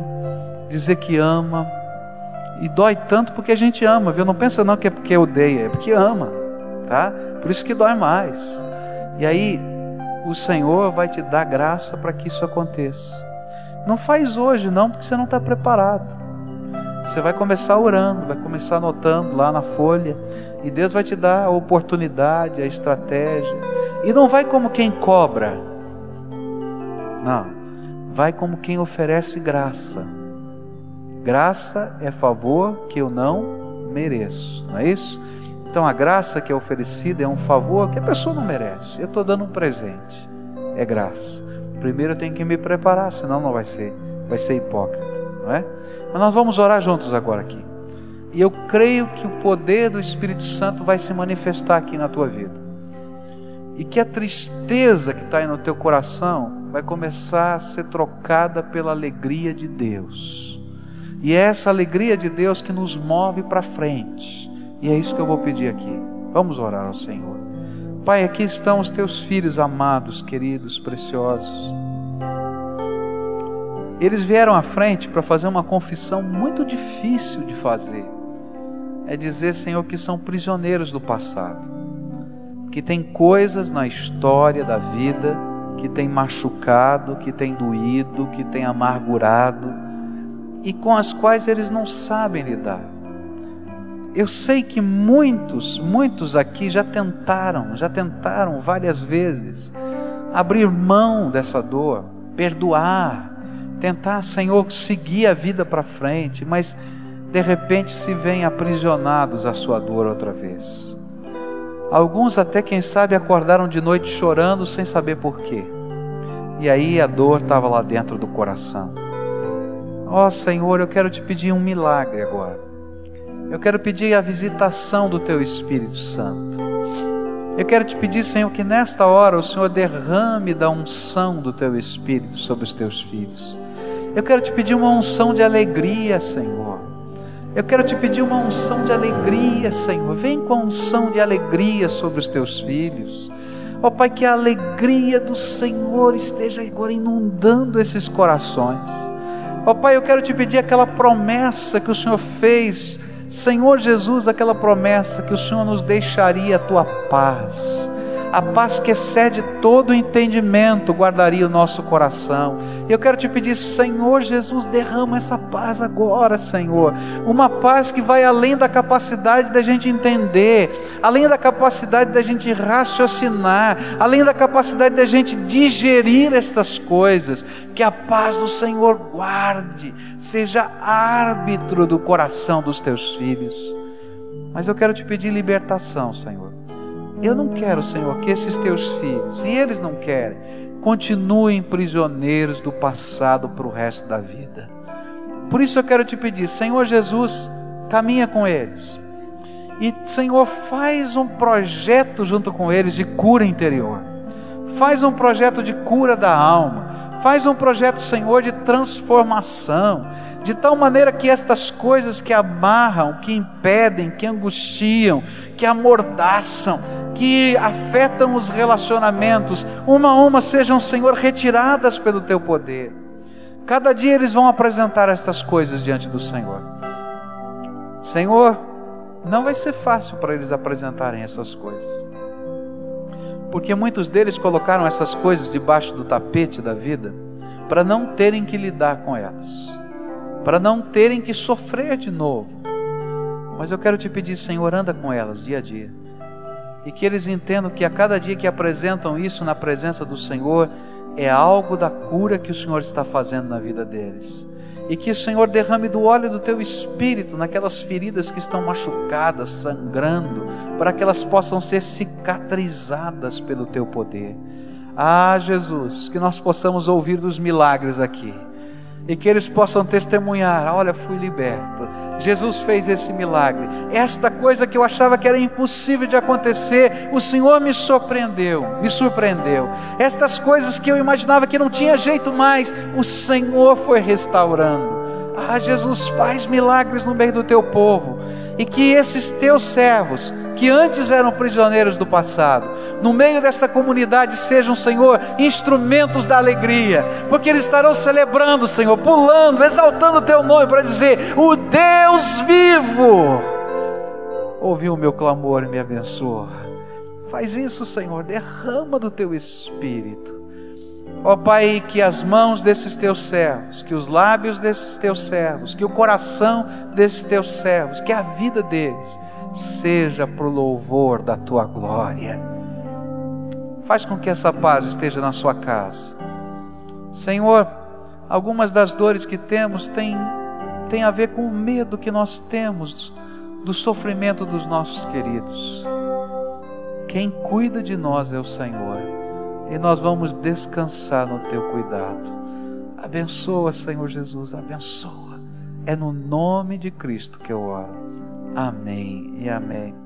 dizer que ama. E dói tanto porque a gente ama, viu? Não pensa não que é porque odeia, é porque ama tá? Por isso que dói mais. E aí o Senhor vai te dar graça para que isso aconteça. Não faz hoje não, porque você não está preparado. Você vai começar orando, vai começar anotando lá na folha, e Deus vai te dar a oportunidade, a estratégia. E não vai como quem cobra. Não. Vai como quem oferece graça. Graça é favor que eu não mereço, não é isso? Então a graça que é oferecida é um favor que a pessoa não merece. Eu estou dando um presente. É graça. Primeiro eu tenho que me preparar, senão não vai ser, vai ser hipócrita, não é? Mas nós vamos orar juntos agora aqui. E eu creio que o poder do Espírito Santo vai se manifestar aqui na tua vida. E que a tristeza que está aí no teu coração vai começar a ser trocada pela alegria de Deus. E é essa alegria de Deus que nos move para frente. E é isso que eu vou pedir aqui. Vamos orar ao Senhor. Pai, aqui estão os teus filhos amados, queridos, preciosos. Eles vieram à frente para fazer uma confissão muito difícil de fazer. É dizer, Senhor, que são prisioneiros do passado, que tem coisas na história da vida que tem machucado, que tem doído, que tem amargurado e com as quais eles não sabem lidar. Eu sei que muitos, muitos aqui já tentaram, já tentaram várias vezes abrir mão dessa dor, perdoar, tentar, Senhor, seguir a vida para frente, mas de repente se veem aprisionados à sua dor outra vez. Alguns até, quem sabe, acordaram de noite chorando sem saber porquê. E aí a dor estava lá dentro do coração. Ó oh, Senhor, eu quero te pedir um milagre agora. Eu quero pedir a visitação do Teu Espírito Santo. Eu quero te pedir, Senhor, que nesta hora o Senhor derrame da unção do Teu Espírito sobre os Teus filhos. Eu quero te pedir uma unção de alegria, Senhor. Eu quero te pedir uma unção de alegria, Senhor. Vem com a unção de alegria sobre os teus filhos. Ó Pai, que a alegria do Senhor esteja agora inundando esses corações. Ó Pai, eu quero te pedir aquela promessa que o Senhor fez, Senhor Jesus, aquela promessa que o Senhor nos deixaria a tua paz a paz que excede todo entendimento guardaria o nosso coração. Eu quero te pedir, Senhor Jesus, derrama essa paz agora, Senhor. Uma paz que vai além da capacidade da gente entender, além da capacidade da gente raciocinar, além da capacidade da gente digerir estas coisas. Que a paz do Senhor guarde, seja árbitro do coração dos teus filhos. Mas eu quero te pedir libertação, Senhor. Eu não quero, Senhor, que esses teus filhos, e eles não querem, continuem prisioneiros do passado para o resto da vida. Por isso eu quero te pedir, Senhor Jesus, caminha com eles. E, Senhor, faz um projeto junto com eles de cura interior. Faz um projeto de cura da alma. Faz um projeto, Senhor, de transformação de tal maneira que estas coisas que amarram, que impedem, que angustiam, que amordaçam, que afetam os relacionamentos, uma a uma sejam, Senhor, retiradas pelo teu poder. Cada dia eles vão apresentar estas coisas diante do Senhor. Senhor, não vai ser fácil para eles apresentarem essas coisas. Porque muitos deles colocaram essas coisas debaixo do tapete da vida para não terem que lidar com elas para não terem que sofrer de novo. Mas eu quero te pedir, Senhor, anda com elas dia a dia. E que eles entendam que a cada dia que apresentam isso na presença do Senhor, é algo da cura que o Senhor está fazendo na vida deles. E que o Senhor derrame do óleo do teu espírito naquelas feridas que estão machucadas, sangrando, para que elas possam ser cicatrizadas pelo teu poder. Ah, Jesus, que nós possamos ouvir dos milagres aqui e que eles possam testemunhar: olha, fui liberto. Jesus fez esse milagre. Esta coisa que eu achava que era impossível de acontecer, o Senhor me surpreendeu, me surpreendeu. Estas coisas que eu imaginava que não tinha jeito mais, o Senhor foi restaurando. Ah, Jesus faz milagres no meio do teu povo e que esses teus servos que antes eram prisioneiros do passado, no meio dessa comunidade sejam, Senhor, instrumentos da alegria, porque eles estarão celebrando, Senhor, pulando, exaltando o teu nome para dizer: O Deus vivo ouviu o meu clamor e me abençoa. Faz isso, Senhor, derrama do teu espírito. Ó Pai, que as mãos desses teus servos, que os lábios desses teus servos, que o coração desses teus servos, que a vida deles seja para o louvor da tua glória. Faz com que essa paz esteja na sua casa. Senhor, algumas das dores que temos têm, têm a ver com o medo que nós temos do sofrimento dos nossos queridos. Quem cuida de nós é o Senhor e nós vamos descansar no teu cuidado. Abençoa, Senhor Jesus, abençoa. É no nome de Cristo que eu oro. Amém e amém.